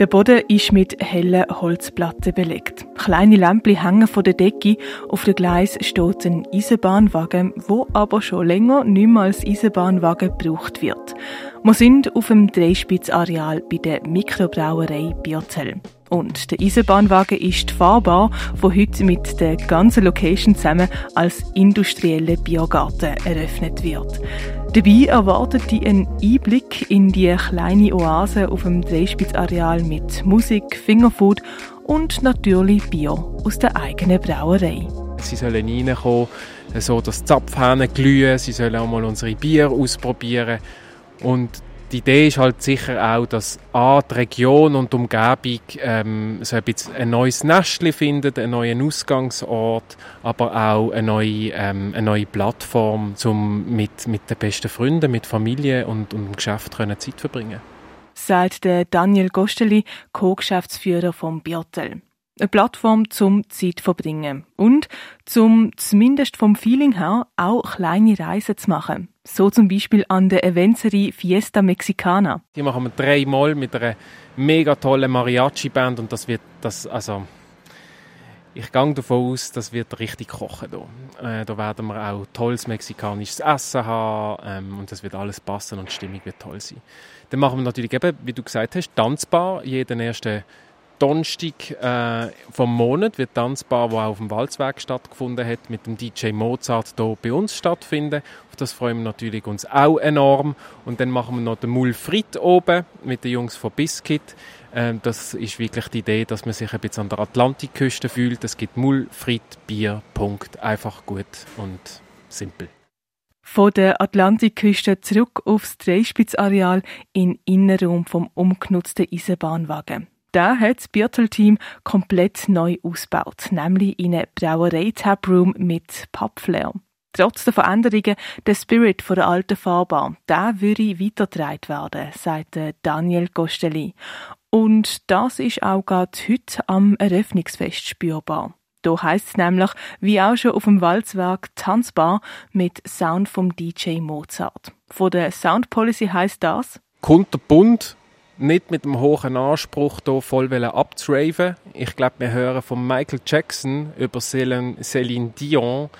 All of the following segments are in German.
Der Boden ist mit hellen Holzplatten belegt. Kleine Lämpchen hängen von der Decke. Auf dem Gleis steht ein Eisenbahnwagen, wo aber schon länger nicht mehr als Eisenbahnwagen gebraucht wird. Wir sind auf dem Dreispitzareal bei der Mikrobrauerei Bierzell. Und der Eisenbahnwagen ist fahrbar, wo heute mit der ganzen Location zusammen als industrieller Biogarten eröffnet wird. Dabei erwartet die einen Einblick in die kleine Oase auf dem Dreispitzareal mit Musik, Fingerfood und natürlich Bier aus der eigenen Brauerei. Sie sollen reinkommen, so die Zapfhähne glühen, sie sollen auch mal unsere Bier ausprobieren und die Idee ist halt sicher auch, dass A, die Region und die Umgebung ähm, so ein, bisschen ein neues Nestchen findet, einen neuen Ausgangsort, aber auch eine neue, ähm, eine neue Plattform, um mit, mit den besten Freunden, mit Familie und, und dem Geschäft können Zeit verbringen. Sagt der Daniel Gosteli, Co-Geschäftsführer vom Biotel eine Plattform zum Zeit verbringen und zum zumindest vom Feeling her auch kleine Reisen zu machen. So zum Beispiel an der Eventserie Fiesta Mexicana. Die machen wir dreimal mit einer mega tollen Mariachi-Band und das wird das also ich gehe davon aus, das wird richtig kochen hier. Äh, da werden wir auch tolles mexikanisches Essen haben ähm, und das wird alles passen und die Stimmung wird toll sein. Dann machen wir natürlich eben, wie du gesagt hast, tanzbar jeden ersten Donnerstag äh, vom Monat wird Tanzbar, die auch auf dem Walzweg stattgefunden hat, mit dem DJ Mozart hier bei uns stattfinden. Auf das freuen wir natürlich uns auch enorm. Und dann machen wir noch den Mulfrit oben mit den Jungs von Biscuit. Ähm, das ist wirklich die Idee, dass man sich ein bisschen an der Atlantikküste fühlt. Es gibt Mulfrit, Bier, Punkt. Einfach gut und simpel. Von der Atlantikküste zurück aufs Dreispitzareal in Innenraum vom umgenutzten Eisenbahnwagen. Da hat das Biertel-Team komplett neu ausgebaut, nämlich in eine Brauerei-Taproom mit Pappflair. Trotz der Veränderungen, der Spirit von der alten Fahrbahn, der würde weitergetragen werden, sagt Daniel Gosteli. Und das ist auch gerade heute am Eröffnungsfest spürbar. Da heisst es nämlich, wie auch schon auf dem Walzwerk, tanzbar mit Sound vom DJ Mozart. Von der Sound Policy heisst das? Kunterbunt nicht mit dem hohen Anspruch hier voll abzuraven. Ich glaube, wir hören von Michael Jackson über Celine Dion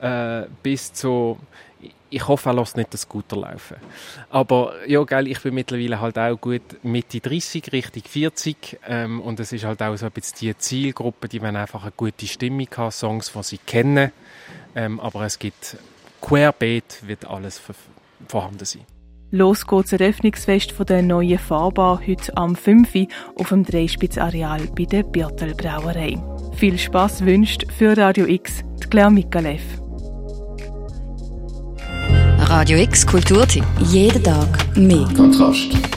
äh, bis zu ich hoffe, er lässt nicht das Scooter laufen. Aber ja, geil, ich bin mittlerweile halt auch gut Mitte 30, Richtung 40 ähm, und es ist halt auch so ein bisschen die Zielgruppe, die wollen einfach eine gute Stimmung haben, Songs, die sie kennen, ähm, aber es gibt querbeet wird alles vorhanden sein. Los geht's Eröffnungsfest von der neuen Fahrbar heute am 5. Uhr auf dem Dreispitzareal bei der Birtel Brauerei. Viel Spaß wünscht für Radio X die Claire Mikalev. Radio X Kulturtipp. Jeden Tag mehr. Kontrast.